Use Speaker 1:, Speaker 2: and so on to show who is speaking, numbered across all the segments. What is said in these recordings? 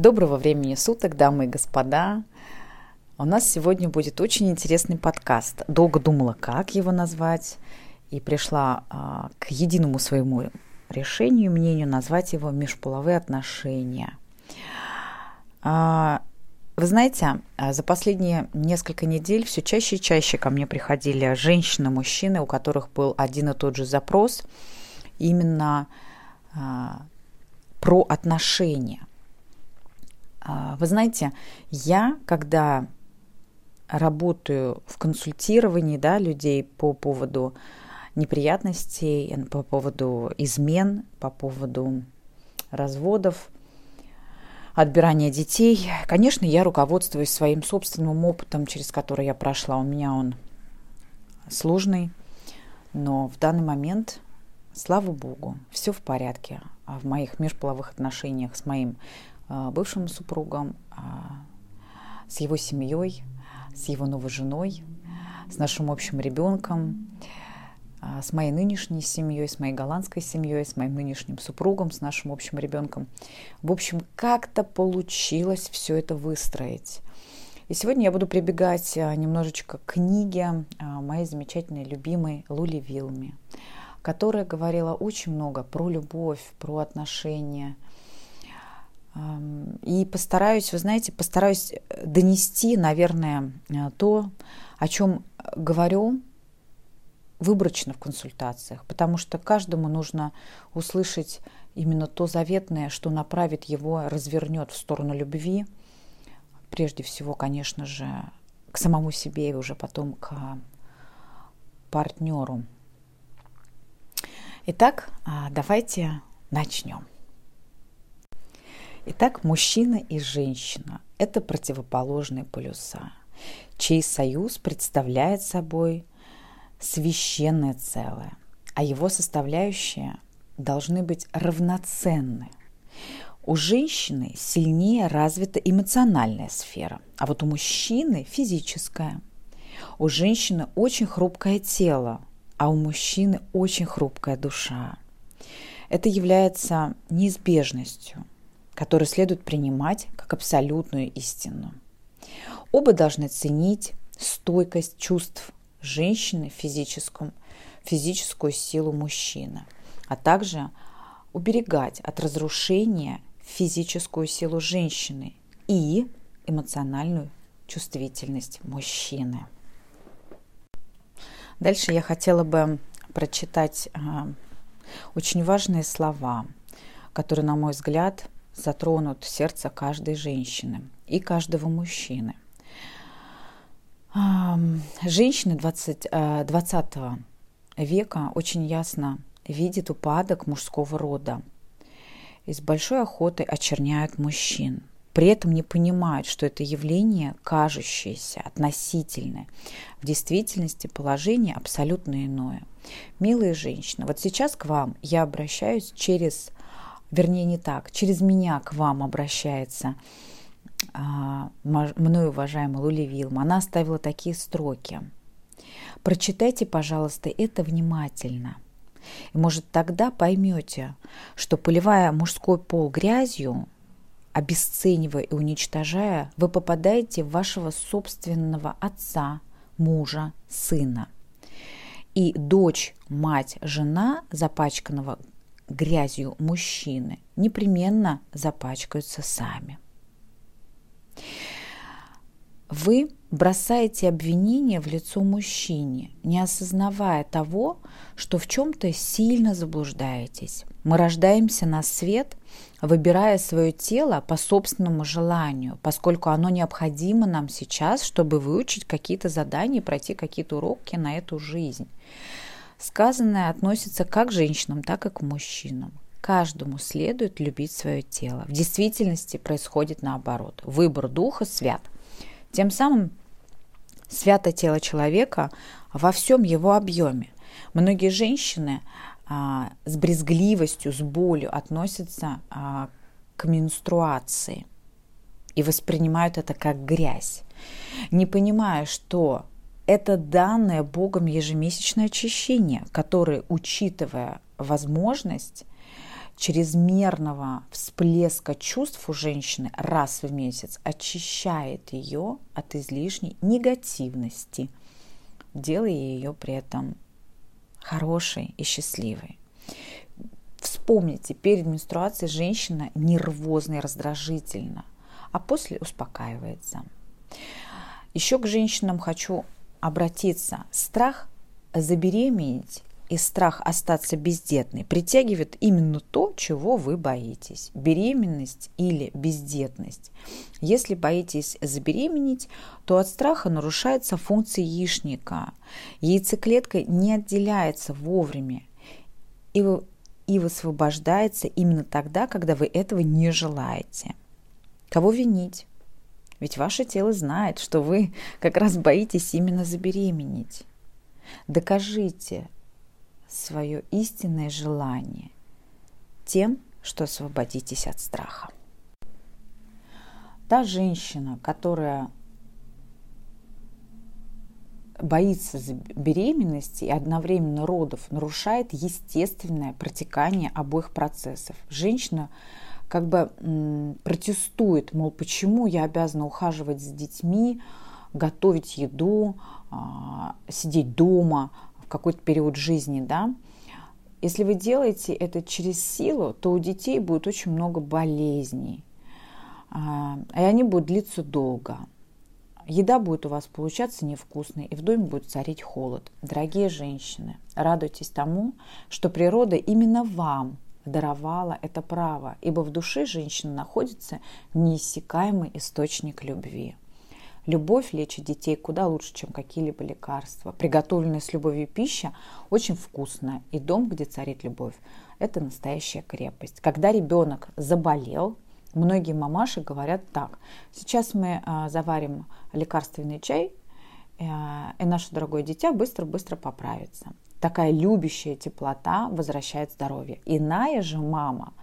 Speaker 1: Доброго времени суток, дамы и господа. У нас сегодня будет очень интересный подкаст. Долго думала, как его назвать, и пришла а, к единому своему решению, мнению назвать его «Межполовые отношения». А, вы знаете, а, за последние несколько недель все чаще и чаще ко мне приходили женщины, мужчины, у которых был один и тот же запрос именно а, про отношения. А, вы знаете, я, когда работаю в консультировании да, людей по поводу неприятностей, по поводу измен, по поводу разводов, отбирания детей. Конечно, я руководствуюсь своим собственным опытом, через который я прошла. У меня он сложный, но в данный момент, слава богу, все в порядке. А в моих межполовых отношениях с моим бывшим супругом, а, с его семьей, с его новой женой, с нашим общим ребенком, а, с моей нынешней семьей, с моей голландской семьей, с моим нынешним супругом, с нашим общим ребенком. В общем, как-то получилось все это выстроить. И сегодня я буду прибегать немножечко к книге моей замечательной, любимой Лули Вилми, которая говорила очень много про любовь, про отношения – и постараюсь, вы знаете, постараюсь донести, наверное, э, то, о чем говорю выборочно в консультациях, потому что каждому нужно услышать именно то заветное, что направит его, развернет в сторону любви, прежде всего, конечно же, к самому себе и уже потом к партнеру. Итак, а, давайте начнем. Итак, мужчина и женщина – это противоположные полюса, чей союз представляет собой священное целое, а его составляющие должны быть равноценны. У женщины сильнее развита эмоциональная сфера, а вот у мужчины – физическая. У женщины очень хрупкое тело, а у мужчины очень хрупкая душа. Это является неизбежностью – который следует принимать как абсолютную истину. Оба должны ценить стойкость чувств женщины, физическую, физическую силу мужчины, а также уберегать от разрушения физическую силу женщины и эмоциональную чувствительность мужчины. Дальше я хотела бы прочитать а, очень важные слова, которые, на мой взгляд, затронут сердце каждой женщины и каждого мужчины. Женщины 20, 20 века очень ясно видят упадок мужского рода и с большой охотой очерняют мужчин. При этом не понимают, что это явление кажущееся, относительное. В действительности положение абсолютно иное. Милые женщины, вот сейчас к вам я обращаюсь через вернее не так, через меня к вам обращается а, мной уважаемая Лули Вилма. Она оставила такие строки. Прочитайте, пожалуйста, это внимательно. И, может, тогда поймете, что поливая мужской пол грязью, обесценивая и уничтожая, вы попадаете в вашего собственного отца, мужа, сына. И дочь, мать, жена запачканного грязью мужчины непременно запачкаются сами. Вы бросаете обвинение в лицо мужчине, не осознавая того, что в чем-то сильно заблуждаетесь. Мы рождаемся на свет, выбирая свое тело по собственному желанию, поскольку оно необходимо нам сейчас, чтобы выучить какие-то задания, пройти какие-то уроки на эту жизнь. Сказанное относится как к женщинам, так и к мужчинам. Каждому следует любить свое тело. В действительности происходит наоборот. Выбор духа свят. Тем самым свято тело человека во всем его объеме. Многие женщины а, с брезгливостью, с болью относятся а, к менструации и воспринимают это как грязь, не понимая, что это данное Богом ежемесячное очищение, которое, учитывая возможность чрезмерного всплеска чувств у женщины раз в месяц, очищает ее от излишней негативности, делая ее при этом хорошей и счастливой. Вспомните, перед менструацией женщина нервозна и раздражительна, а после успокаивается. Еще к женщинам хочу обратиться. Страх забеременеть и страх остаться бездетной притягивает именно то, чего вы боитесь. Беременность или бездетность. Если боитесь забеременеть, то от страха нарушается функция яичника. Яйцеклетка не отделяется вовремя и, и высвобождается именно тогда, когда вы этого не желаете. Кого винить? Ведь ваше тело знает, что вы как раз боитесь именно забеременеть. Докажите свое истинное желание тем, что освободитесь от страха. Та женщина, которая боится беременности и одновременно родов, нарушает естественное протекание обоих процессов. Женщина как бы протестует, мол, почему я обязана ухаживать за детьми, готовить еду, а, сидеть дома, какой-то период жизни, да, если вы делаете это через силу, то у детей будет очень много болезней, а, и они будут длиться долго. Еда будет у вас получаться невкусной, и в доме будет царить холод. Дорогие женщины, радуйтесь тому, что природа именно вам даровала это право, ибо в душе женщины находится неиссякаемый источник любви. Любовь лечит детей куда лучше, чем какие-либо лекарства. Приготовленная с любовью пища очень вкусная. И дом, где царит любовь, это настоящая крепость. Когда ребенок заболел, многие мамаши говорят так. Сейчас мы а, заварим лекарственный чай, э, и наше дорогое дитя быстро-быстро поправится. Такая любящая теплота возвращает здоровье. Иная же мама –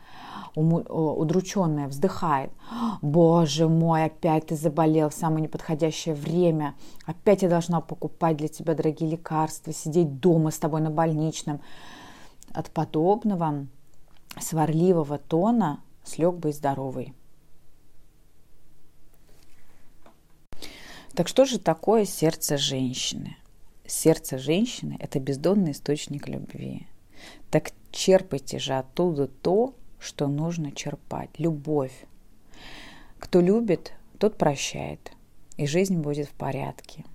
Speaker 1: удрученная, вздыхает. Боже мой, опять ты заболел в самое неподходящее время. Опять я должна покупать для тебя дорогие лекарства, сидеть дома с тобой на больничном. От подобного сварливого тона слег бы и здоровый. Так что же такое сердце женщины? Сердце женщины – это бездонный источник любви. Так черпайте же оттуда то, что нужно черпать. Любовь. Кто любит, тот прощает, и жизнь будет в порядке.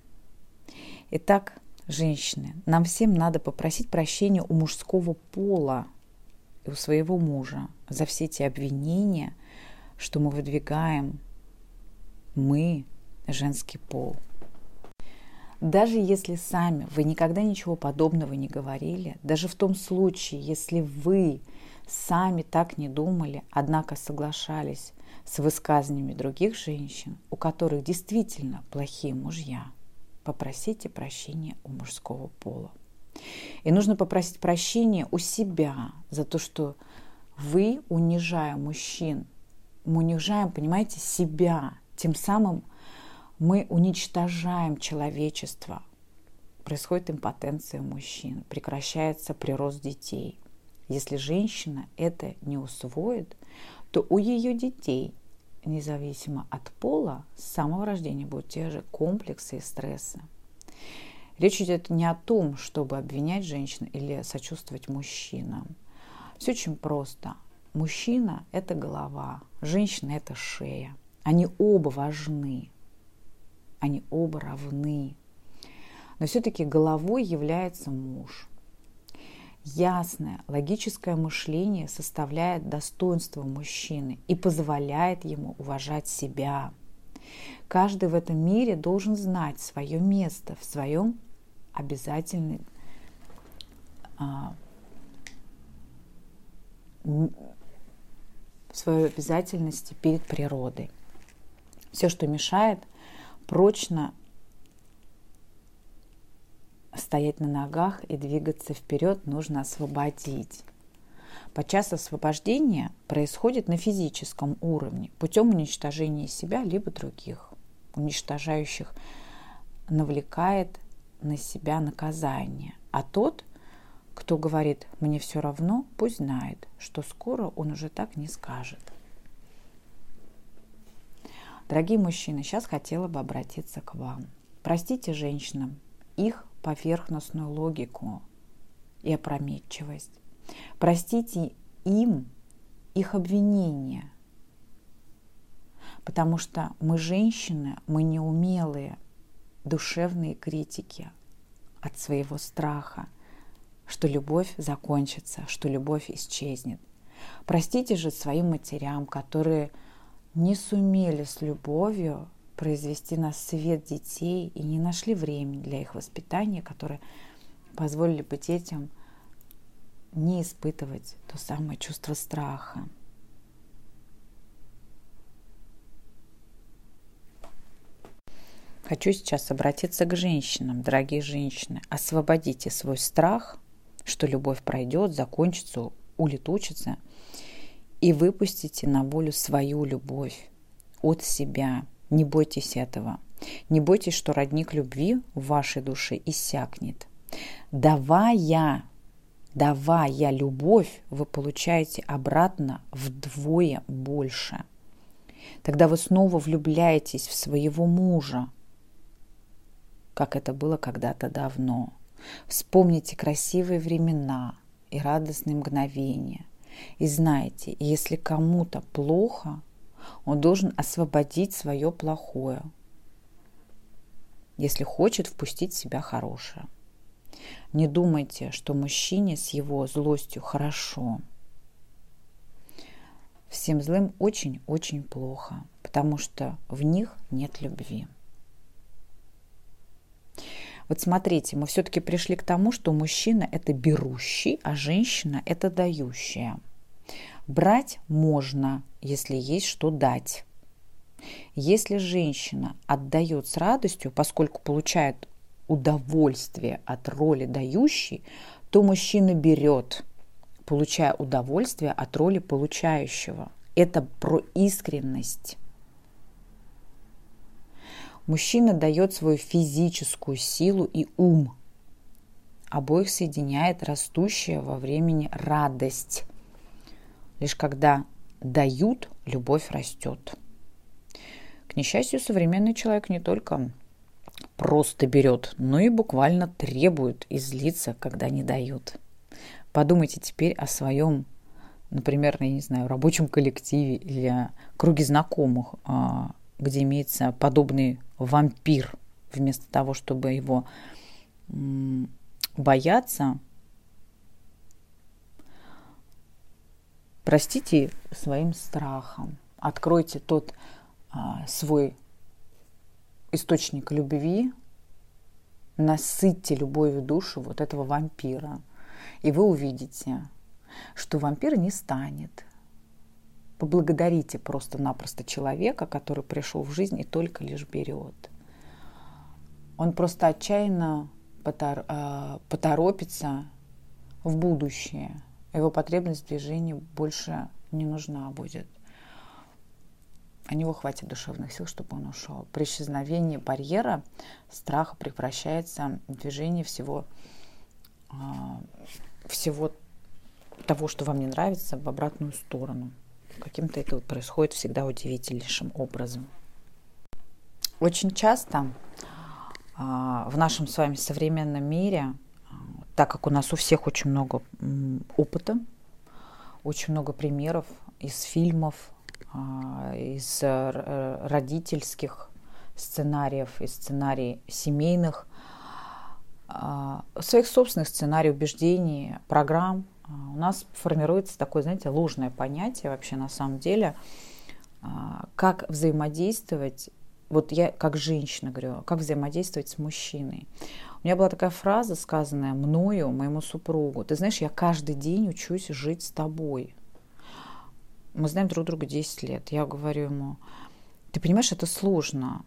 Speaker 1: Итак, женщины, нам всем надо попросить прощения у мужского пола и у своего мужа за все те обвинения, что мы выдвигаем, мы, женский пол. Даже если сами вы никогда ничего подобного не говорили, даже в том случае, если вы сами так не думали, однако соглашались с высказываниями других женщин, у которых действительно плохие мужья, попросите прощения у мужского пола. И нужно попросить прощения у себя за то, что вы, унижая мужчин, мы унижаем, понимаете, себя. Тем самым мы уничтожаем человечество. Происходит импотенция мужчин, прекращается прирост детей – если женщина это не усвоит, то у ее детей, независимо от пола, с самого рождения будут те же комплексы и стрессы. Речь идет не о том, чтобы обвинять женщин или сочувствовать мужчинам. Все очень просто. Мужчина – это голова, женщина – это шея. Они оба важны, они оба равны. Но все-таки головой является муж – Ясное, логическое мышление составляет достоинство мужчины и позволяет ему уважать себя. Каждый в этом мире должен знать свое место в своем обязательном а, в своей обязательности перед природой. Все, что мешает, прочно стоять на ногах и двигаться вперед, нужно освободить. Подчас освобождение происходит на физическом уровне путем уничтожения себя либо других. Уничтожающих навлекает на себя наказание. А тот, кто говорит «мне все равно», пусть знает, что скоро он уже так не скажет. Дорогие мужчины, сейчас хотела бы обратиться к вам. Простите женщинам их поверхностную логику и опрометчивость. Простите им их обвинения, потому что мы женщины, мы неумелые душевные критики от своего страха, что любовь закончится, что любовь исчезнет. Простите же своим матерям, которые не сумели с любовью произвести на свет детей и не нашли времени для их воспитания, которые позволили бы детям – не испытывать то самое чувство страха. Хочу сейчас обратиться к женщинам, дорогие женщины. Освободите свой страх, что любовь пройдет, закончится, улетучится, и выпустите на волю свою любовь от себя. Не бойтесь этого. Не бойтесь, что родник любви в вашей душе иссякнет. Давая Давая любовь, вы получаете обратно вдвое больше. Тогда вы снова влюбляетесь в своего мужа, как это было когда-то давно. Вспомните красивые времена и радостные мгновения. И знайте, если кому-то плохо, он должен освободить свое плохое, если хочет впустить в себя хорошее. Не думайте, что мужчине с его злостью хорошо. Всем злым очень-очень плохо, потому что в них нет любви. Вот смотрите, мы все-таки пришли к тому, что мужчина – это берущий, а женщина – это дающая. Брать можно, если есть что дать. Если женщина отдает с радостью, поскольку получает удовольствие от роли дающей, то мужчина берет, получая удовольствие от роли получающего. Это про искренность. Мужчина дает свою физическую силу и ум. Обоих соединяет растущая во времени радость. Лишь когда дают, любовь растет. К несчастью, современный человек не только просто берет, но и буквально требует и злится, когда не дают. Подумайте теперь о своем, например, я не знаю, рабочем коллективе или круге знакомых, а, где имеется подобный вампир, вместо того, чтобы его бояться, простите своим страхом, откройте тот а, свой источник любви, насытьте любовью душу вот этого вампира. И вы увидите, что вампира не станет. Поблагодарите просто-напросто человека, который пришел в жизнь и только лишь берет. Он просто отчаянно э, поторопится в будущее. Его потребность в движении больше не нужна будет у него хватит душевных сил, чтобы он ушел. При исчезновении барьера страх превращается в движение всего, а, всего того, что вам не нравится, в обратную сторону. Каким-то это происходит всегда удивительнейшим образом. Очень часто а, в нашем с вами современном мире, так как у нас у всех очень много опыта, очень много примеров из фильмов, а, из э, родительских сценариев, из сценарий семейных, а, своих собственных сценариев убеждений, программ. А, у нас формируется такое, знаете, ложное понятие вообще на самом деле, как взаимодействовать вот я как женщина говорю, как взаимодействовать с мужчиной. У меня была такая фраза, сказанная мною, моему супругу. Ты знаешь, я каждый день учусь жить с тобой. Мы знаем друг друга 10 лет. Я говорю ему, ты понимаешь, это сложно.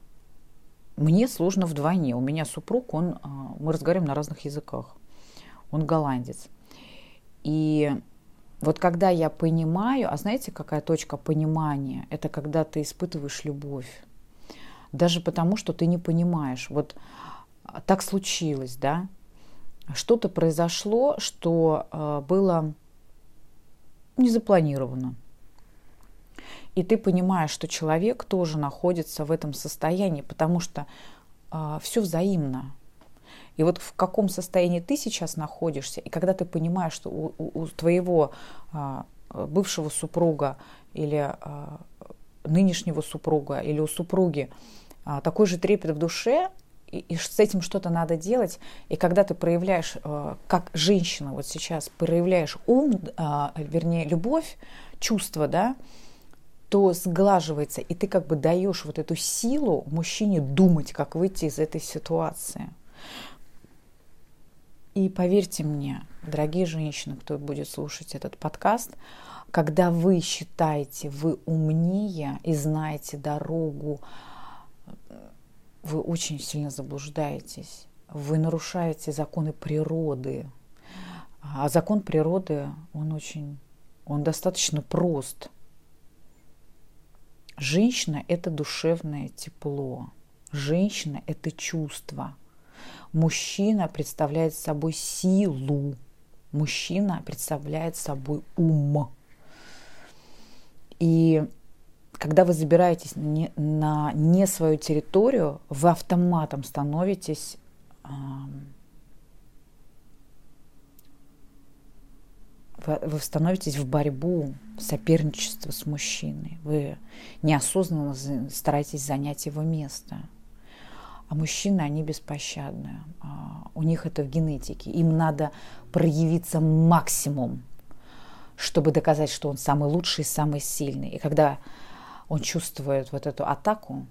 Speaker 1: Мне сложно вдвойне. У меня супруг, он, а, мы разговариваем на разных языках. Он голландец. И вот когда я понимаю, а знаете, какая точка понимания? Это когда ты испытываешь любовь. Даже потому, что ты не понимаешь. Вот так случилось, да? Что-то произошло, что э, было не запланировано. И ты понимаешь, что человек тоже находится в этом состоянии, потому что э, все взаимно. И вот в каком состоянии ты сейчас находишься, и когда ты понимаешь, что у, у, у твоего а, бывшего супруга или а, нынешнего супруга или у супруги а, такой же трепет в душе, и, и с этим что-то надо делать. И когда ты проявляешь, а, как женщина вот сейчас, проявляешь ум, а, вернее, любовь, чувство, да, то сглаживается, и ты как бы даешь вот эту силу мужчине думать, как выйти из этой ситуации. И поверьте мне, дорогие женщины, кто будет слушать этот подкаст, когда вы считаете, вы умнее и знаете дорогу, вы очень сильно заблуждаетесь. Вы нарушаете законы природы. А закон природы, он очень, он достаточно прост. Женщина – это душевное тепло. Женщина – это чувство – Мужчина представляет собой силу. Мужчина представляет собой ум. И когда вы забираетесь не, на не свою территорию, вы автоматом становитесь вы становитесь в борьбу, соперничество с мужчиной. Вы неосознанно стараетесь занять его место – а мужчины, они беспощадные. А, у них это в генетике. Им надо проявиться максимум, чтобы доказать, что он самый лучший, самый сильный. И когда он чувствует вот эту атаку,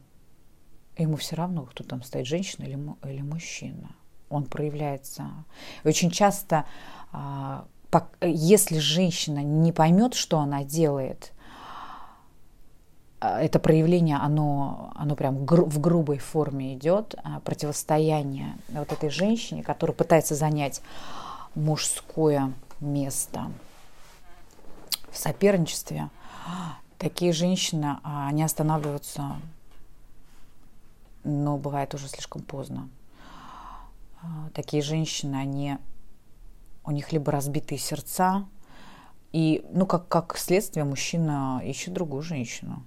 Speaker 1: ему все равно, кто там стоит, женщина или, или мужчина. Он проявляется. И очень часто, а, если женщина не поймет, что она делает, это проявление, оно, оно прям в грубой форме идет, а, противостояние вот этой женщине, которая пытается занять мужское место в соперничестве. Такие женщины, а, они останавливаются, но бывает уже слишком поздно. Такие женщины, они, у них либо разбитые сердца, и, ну, как, как следствие, мужчина ищет другую женщину.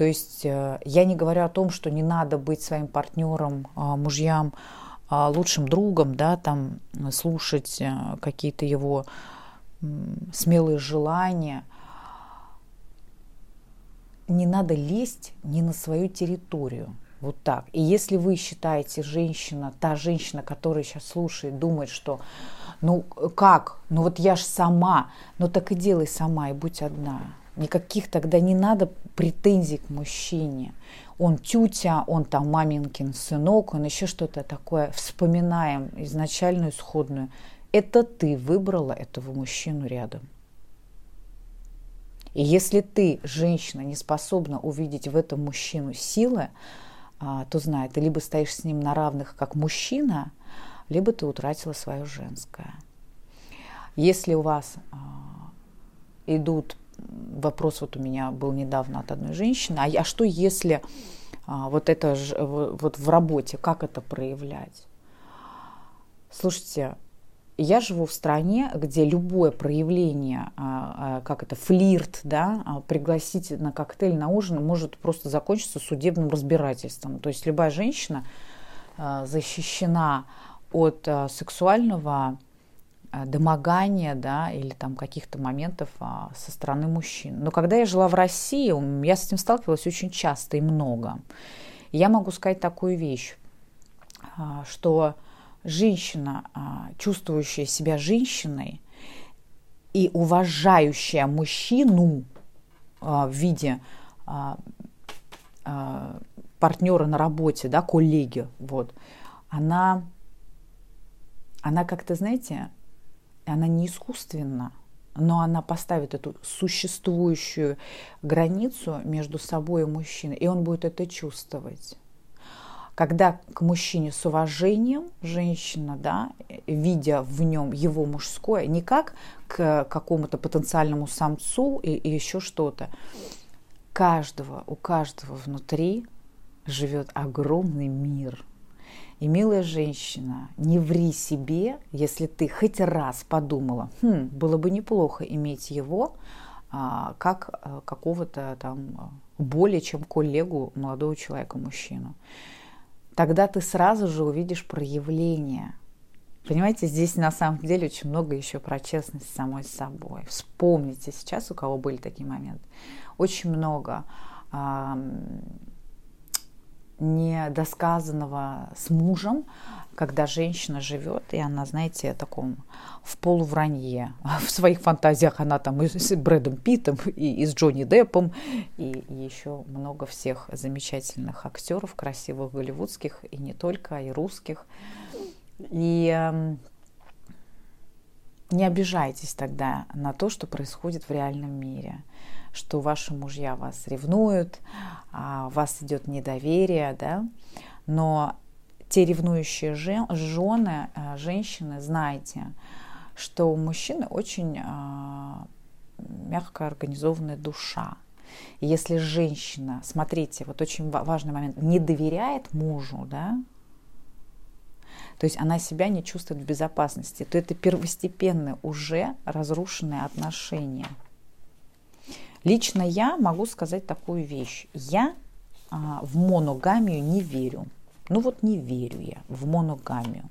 Speaker 1: То есть э, я не говорю о том, что не надо быть своим партнером, а, мужьям, а, лучшим другом, да, там слушать э, какие-то его смелые желания. Не надо лезть не на свою территорию. Вот так. И если вы считаете, женщина, та женщина, которая сейчас слушает, думает, что ну как, ну вот я ж сама, ну так и делай сама и будь одна. Никаких тогда не надо претензий к мужчине. Он тютя, он там маминкин сынок, он еще что-то такое. Вспоминаем изначальную исходную. Это ты выбрала этого мужчину рядом. И если ты, женщина, не способна увидеть в этом мужчину силы, а, то знай, ты либо стоишь с ним на равных как мужчина, либо ты утратила свое женское. Если у вас а, идут вопрос вот у меня был недавно от одной женщины, а, а что если а, вот это вот в работе, как это проявлять? Слушайте, я живу в стране, где любое проявление, а, а, как это, флирт, да, а, пригласить на коктейль, на ужин может просто закончиться судебным разбирательством. То есть любая женщина защищена от сексуального домогания, да, или там каких-то моментов а, со стороны мужчин. Но когда я жила в России, я с этим сталкивалась очень часто и много. я могу сказать такую вещь, а, что женщина, а, чувствующая себя женщиной и уважающая мужчину в виде э, партнера на работе, да, коллеги, вот, она, она как-то, знаете, она не искусственна, но она поставит эту существующую границу между собой и мужчиной, и он будет это чувствовать. Когда к мужчине с уважением женщина, да, видя в нем его мужское, не как к какому-то потенциальному самцу и, и еще что-то, каждого, у каждого внутри живет огромный мир. И, милая женщина, не ври себе, если ты хоть раз подумала, хм, было бы неплохо иметь его а, как а, какого-то там более чем коллегу молодого человека, мужчину. Тогда ты сразу же увидишь проявление. Понимаете, здесь на самом деле очень много еще про честность самой собой. Вспомните сейчас, у кого были такие моменты. Очень много недосказанного с мужем, когда женщина живет, и она, знаете, таком в полувранье. В своих фантазиях она там и с Брэдом Питтом, и, и с Джонни Деппом, и, и еще много всех замечательных актеров, красивых голливудских, и не только, и русских. И э, не обижайтесь тогда на то, что происходит в реальном мире что ваши мужья вас ревнуют, а у вас идет недоверие, да, но те ревнующие жены, э, женщины, знайте, что у мужчины очень а, мягко организованная душа. И если женщина, смотрите, вот очень важный момент, не доверяет мужу, да, то есть она себя не чувствует в безопасности, то это первостепенные уже разрушенные отношения – Лично я могу сказать такую вещь. Я а, в моногамию не верю. Ну вот не верю я в моногамию.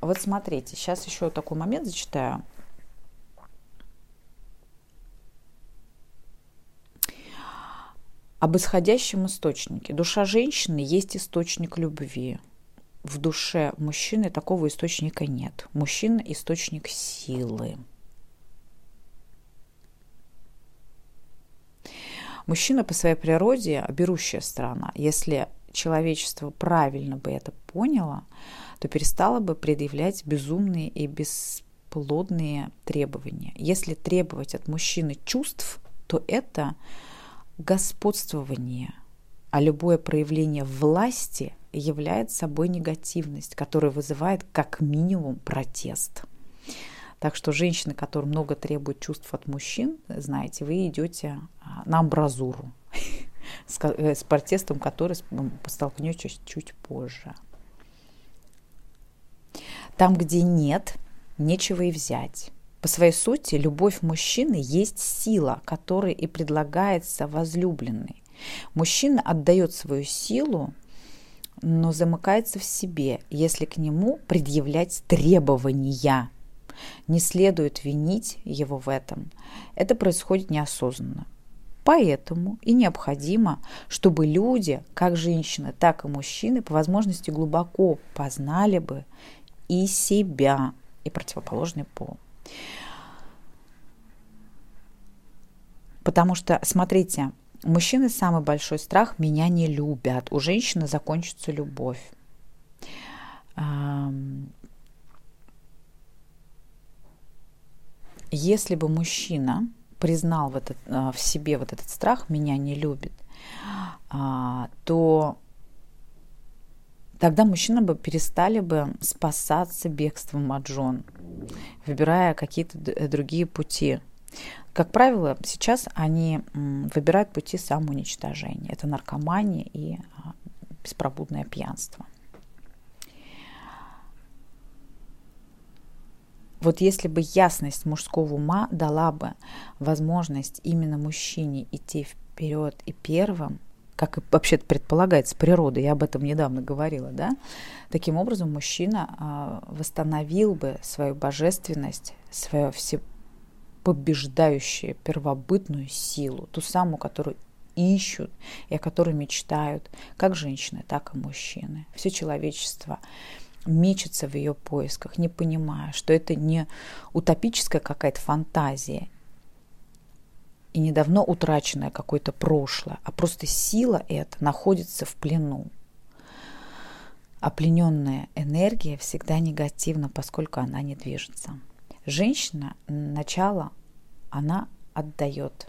Speaker 1: Вот смотрите, сейчас еще такой момент зачитаю. Об исходящем источнике. Душа женщины есть источник любви. В душе мужчины такого источника нет. Мужчина – источник силы. Мужчина по своей природе берущая сторона. Если человечество правильно бы это поняло, то перестало бы предъявлять безумные и бесплодные требования. Если требовать от мужчины чувств, то это господствование, а любое проявление власти является собой негативность, которая вызывает как минимум протест. Так что женщины, которые много требуют чувств от мужчин, знаете, вы идете а, на амбразуру э, с протестом, который столкнетесь чуть позже. Там, где нет, нечего и взять. По своей сути, любовь мужчины есть сила, которая и предлагается возлюбленной. Мужчина отдает свою силу, но замыкается в себе, если к нему предъявлять требования – не следует винить его в этом. Это происходит неосознанно. Поэтому и необходимо, чтобы люди, как женщины, так и мужчины, по возможности глубоко познали бы и себя, и противоположный пол. Потому что, смотрите, мужчины самый большой страх – меня не любят. У женщины закончится любовь. Если бы мужчина признал в, этот, а, в себе вот этот страх, меня не любит, а, то тогда мужчины бы перестали бы спасаться бегством от жен, выбирая какие-то другие пути. Как правило, сейчас они выбирают пути самоуничтожения. Это наркомания и а, беспробудное пьянство. Вот если бы ясность мужского ума дала бы возможность именно мужчине идти вперед и первым, как и вообще предполагается природой, я об этом недавно говорила, да, таким образом мужчина а, восстановил бы свою божественность, свою всепобеждающую первобытную силу, ту самую, которую ищут и о которой мечтают как женщины, так и мужчины. Все человечество мечется в ее поисках, не понимая, что это не утопическая какая-то фантазия. и недавно утраченное какое-то прошлое, а просто сила эта находится в плену. А плененная энергия всегда негативна, поскольку она не движется. Женщина начало она отдает.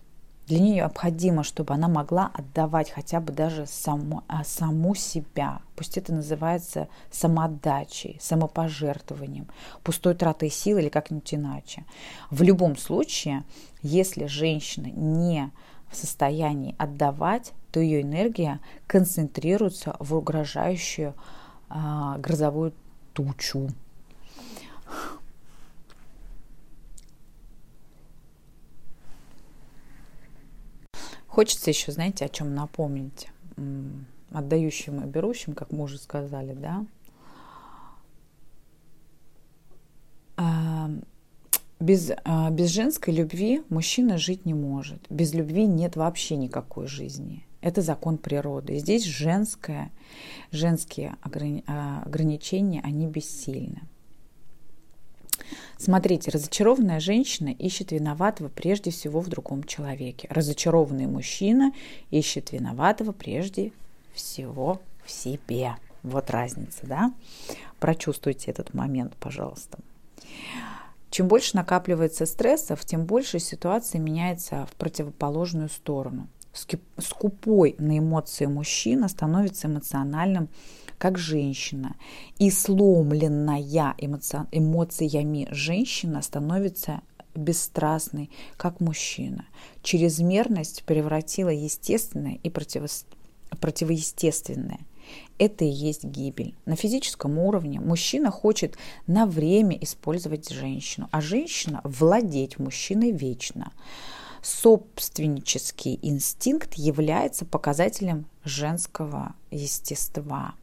Speaker 1: Для нее необходимо, чтобы она могла отдавать хотя бы даже саму, а, саму себя. Пусть это называется самоотдачей, самопожертвованием, пустой тратой сил или как-нибудь иначе. В любом случае, если женщина не в состоянии отдавать, то ее энергия концентрируется в угрожающую а, грозовую тучу. Хочется еще, знаете, о чем напомнить. Отдающим и берущим, как мы уже сказали, да. А, без, а, без женской любви мужчина жить не может. Без любви нет вообще никакой жизни. Это закон природы. Здесь женское, женские а, ограничения, они бессильны. Смотрите, разочарованная женщина ищет виноватого прежде всего в другом человеке. Разочарованный мужчина ищет виноватого прежде всего в себе. Вот разница, да? Прочувствуйте этот момент, пожалуйста. Чем больше накапливается стрессов, тем больше ситуация меняется в противоположную сторону. Скупой на эмоции мужчина становится эмоциональным как женщина. И сломленная эмоциями женщина становится бесстрастной, как мужчина. Чрезмерность превратила естественное и противо... противоестественное. Это и есть гибель. На физическом уровне мужчина хочет на время использовать женщину, а женщина владеть мужчиной вечно. Собственнический инстинкт является показателем женского естества.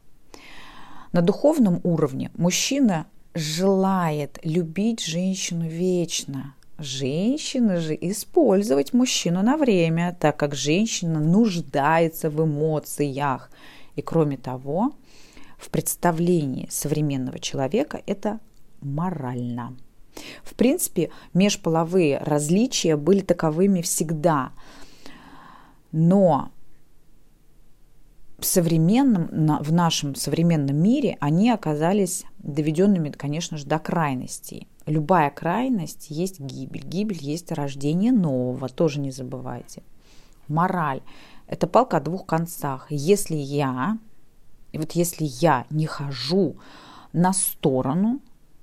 Speaker 1: На духовном уровне мужчина желает любить женщину вечно. Женщина же использовать мужчину на время, так как женщина нуждается в эмоциях. И кроме того, в представлении современного человека это морально. В принципе, межполовые различия были таковыми всегда. Но современном, в нашем современном мире они оказались доведенными, конечно же, до крайностей. Любая крайность есть гибель. Гибель есть рождение нового, тоже не забывайте. Мораль – это палка о двух концах. Если я, вот если я не хожу на сторону,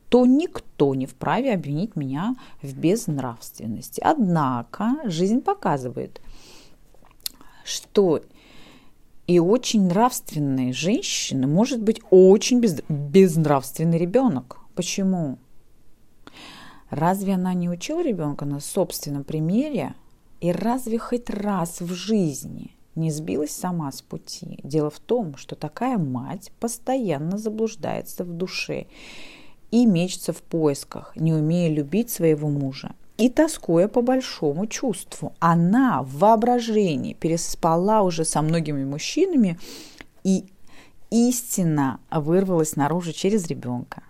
Speaker 1: то никто не вправе обвинить меня в безнравственности. Однако жизнь показывает, что и очень нравственной женщины может быть очень без, безнравственный ребенок. Почему? Разве она не учила ребенка на собственном примере? И разве хоть раз в жизни не сбилась сама с пути? Дело в том, что такая мать постоянно заблуждается в душе и мечется в поисках, не умея любить своего мужа и тоскуя по большому чувству. Она в воображении переспала уже со многими мужчинами, и истина вырвалась наружу через ребенка.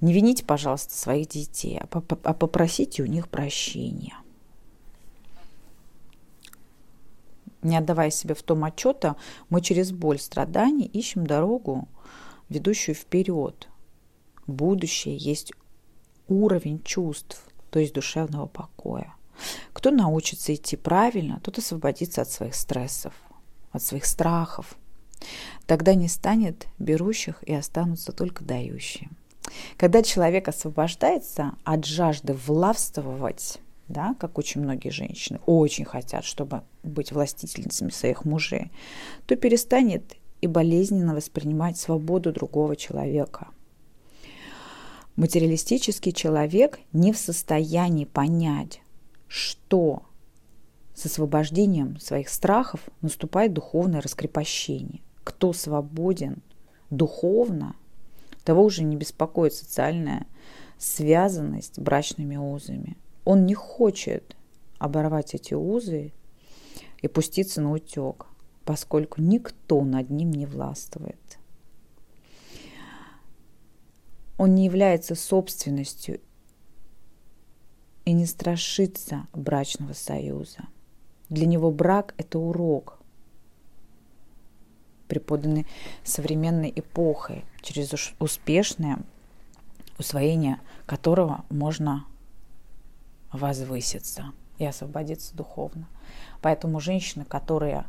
Speaker 1: Не вините, пожалуйста, своих детей, а, а попросите у них прощения. Не отдавая себе в том отчета, мы через боль, страдания ищем дорогу, ведущую вперед. Будущее есть уровень чувств, то есть душевного покоя. Кто научится идти правильно, тот освободится от своих стрессов, от своих страхов. Тогда не станет берущих и останутся только дающие. Когда человек освобождается от жажды властвовать, да, как очень многие женщины очень хотят, чтобы быть властительницами своих мужей, то перестанет и болезненно воспринимать свободу другого человека – Материалистический человек не в состоянии понять, что с освобождением своих страхов наступает духовное раскрепощение. Кто свободен духовно, того уже не беспокоит социальная связанность брачными узами. Он не хочет оборвать эти узы и пуститься на утек, поскольку никто над ним не властвует. Он не является собственностью и не страшится брачного союза. Для него брак – это урок, преподанный современной эпохой, через успешное усвоение которого можно возвыситься и освободиться духовно. Поэтому женщины, которые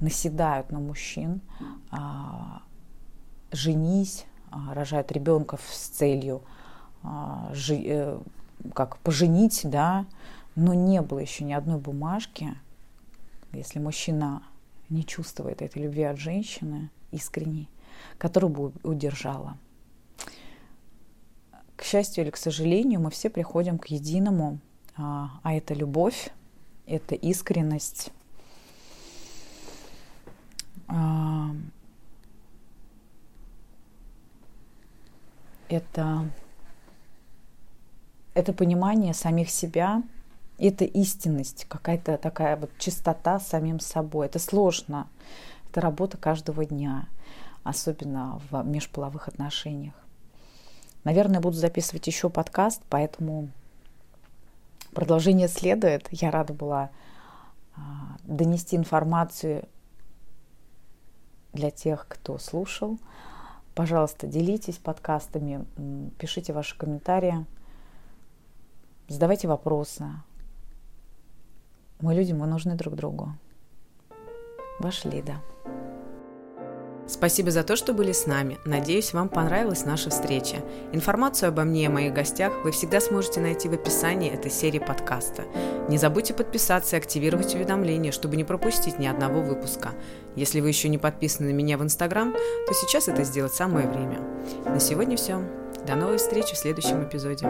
Speaker 1: наседают на мужчин, а, женись, рожают ребенка с целью а, э, как поженить, да, но не было еще ни одной бумажки, если мужчина не чувствует этой любви от женщины искренней, которую бы удержала. К счастью или к сожалению, мы все приходим к единому, а, а это любовь, это искренность, это, это понимание самих себя, это истинность, какая-то такая вот чистота самим собой. Это сложно. Это работа каждого дня, особенно в межполовых отношениях. Наверное, буду записывать еще подкаст, поэтому продолжение следует. Я рада была а, донести информацию для тех, кто слушал. Пожалуйста, делитесь подкастами, пишите ваши комментарии, задавайте вопросы. Мы люди, мы нужны друг другу. Ваша Лида.
Speaker 2: Спасибо за то, что были с нами. Надеюсь, вам понравилась наша встреча. Информацию обо мне и моих гостях вы всегда сможете найти в описании этой серии подкаста. Не забудьте подписаться и активировать уведомления, чтобы не пропустить ни одного выпуска. Если вы еще не подписаны на меня в Инстаграм, то сейчас это сделать самое время. На сегодня все. До новой встречи в следующем эпизоде.